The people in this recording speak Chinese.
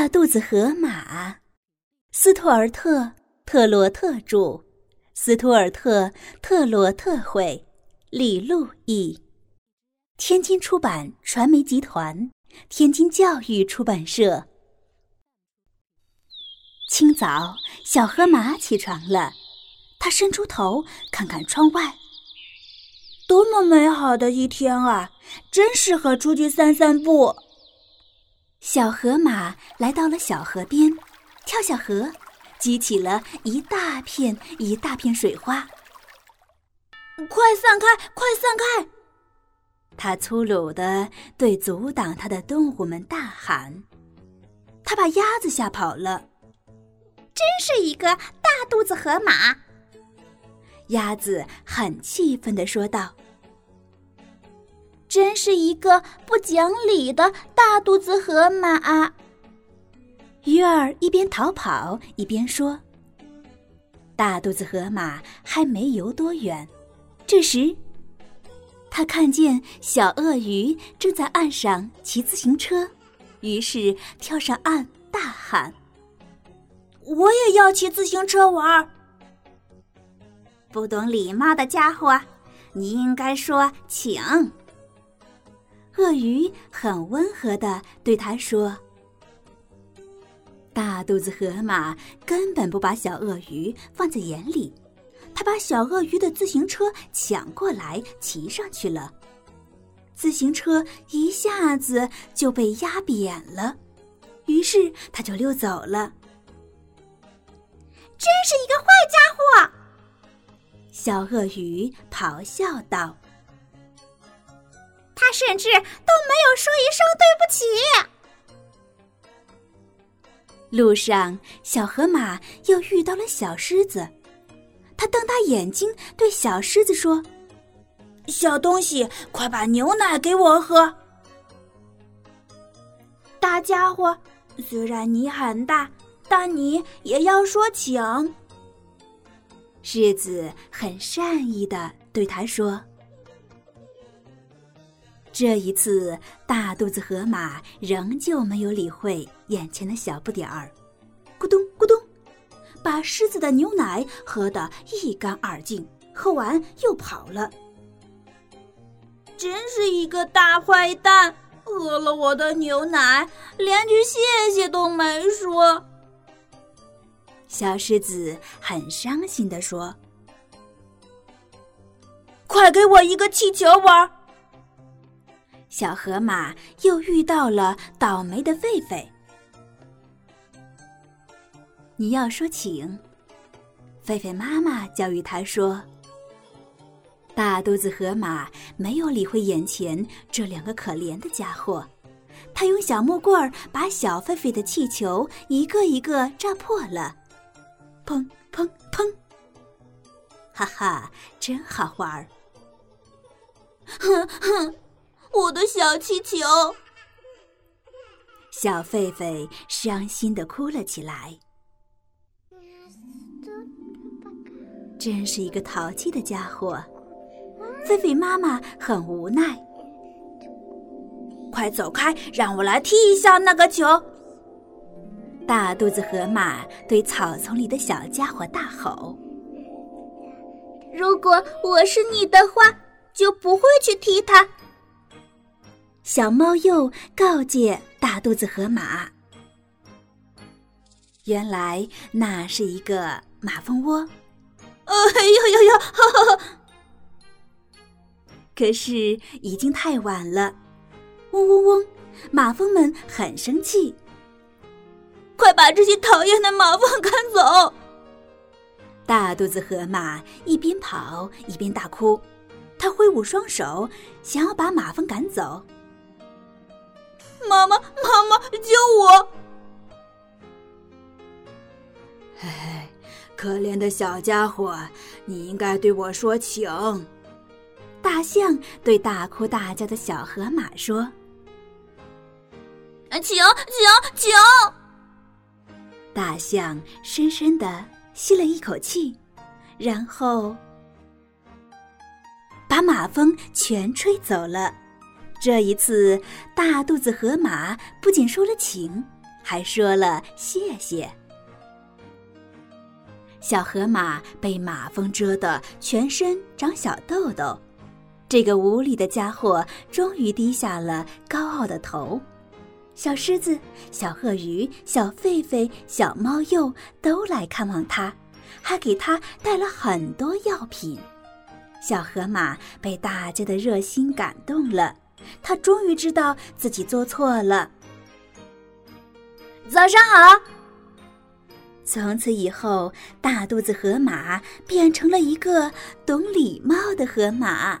大肚子河马，斯图尔特·特罗特著，斯图尔特·特罗特绘，李路译，天津出版传媒集团，天津教育出版社。清早，小河马起床了，它伸出头看看窗外，多么美好的一天啊！真适合出去散散步。小河马来到了小河边，跳下河，激起了一大片一大片水花。快散开！快散开！他粗鲁地对阻挡他的动物们大喊。他把鸭子吓跑了。真是一个大肚子河马！鸭子很气愤地说道。真是一个不讲理的大肚子河马！鱼儿一边逃跑一边说：“大肚子河马还没游多远，这时，他看见小鳄鱼正在岸上骑自行车，于是跳上岸大喊：‘我也要骑自行车玩！’不懂礼貌的家伙，你应该说请。”鳄鱼很温和的对他说：“大肚子河马根本不把小鳄鱼放在眼里，他把小鳄鱼的自行车抢过来骑上去了，自行车一下子就被压扁了，于是他就溜走了。真是一个坏家伙！”小鳄鱼咆哮道。甚至都没有说一声对不起。路上，小河马又遇到了小狮子，他瞪大眼睛对小狮子说：“小东西，快把牛奶给我喝。”大家伙，虽然你很大，但你也要说请。狮子很善意的对他说。这一次，大肚子河马仍旧没有理会眼前的小不点儿，咕咚咕咚，把狮子的牛奶喝得一干二净，喝完又跑了。真是一个大坏蛋，喝了我的牛奶，连句谢谢都没说。小狮子很伤心地说：“快给我一个气球玩！”小河马又遇到了倒霉的狒狒。你要说请，狒狒妈妈教育他说：“大肚子河马没有理会眼前这两个可怜的家伙，他用小木棍儿把小狒狒的气球一个一个炸破了，砰砰砰！哈哈，真好玩儿！哼哼。”我的小气球，小狒狒伤心的哭了起来。真是一个淘气的家伙，狒狒妈妈很无奈。快走开，让我来踢一下那个球！大肚子河马对草丛里的小家伙大吼：“如果我是你的话，就不会去踢它。”小猫又告诫大肚子河马：“原来那是一个马蜂窝。”哎呦呦呦！哈哈！可是已经太晚了，嗡嗡嗡！马蜂们很生气。快把这些讨厌的马蜂赶走！大肚子河马一边跑一边大哭，他挥舞双手，想要把马蜂赶走。妈妈，妈妈，救我！哎，可怜的小家伙，你应该对我说请。大象对大哭大叫的小河马说：“请，请，请！”大象深深的吸了一口气，然后把马蜂全吹走了。这一次，大肚子河马不仅说了请，还说了谢谢。小河马被马蜂蛰得全身长小痘痘，这个无礼的家伙终于低下了高傲的头。小狮子、小鳄鱼、小狒狒、小猫鼬都来看望他，还给他带了很多药品。小河马被大家的热心感动了，他终于知道自己做错了。早上好。从此以后，大肚子河马变成了一个懂礼貌的河马。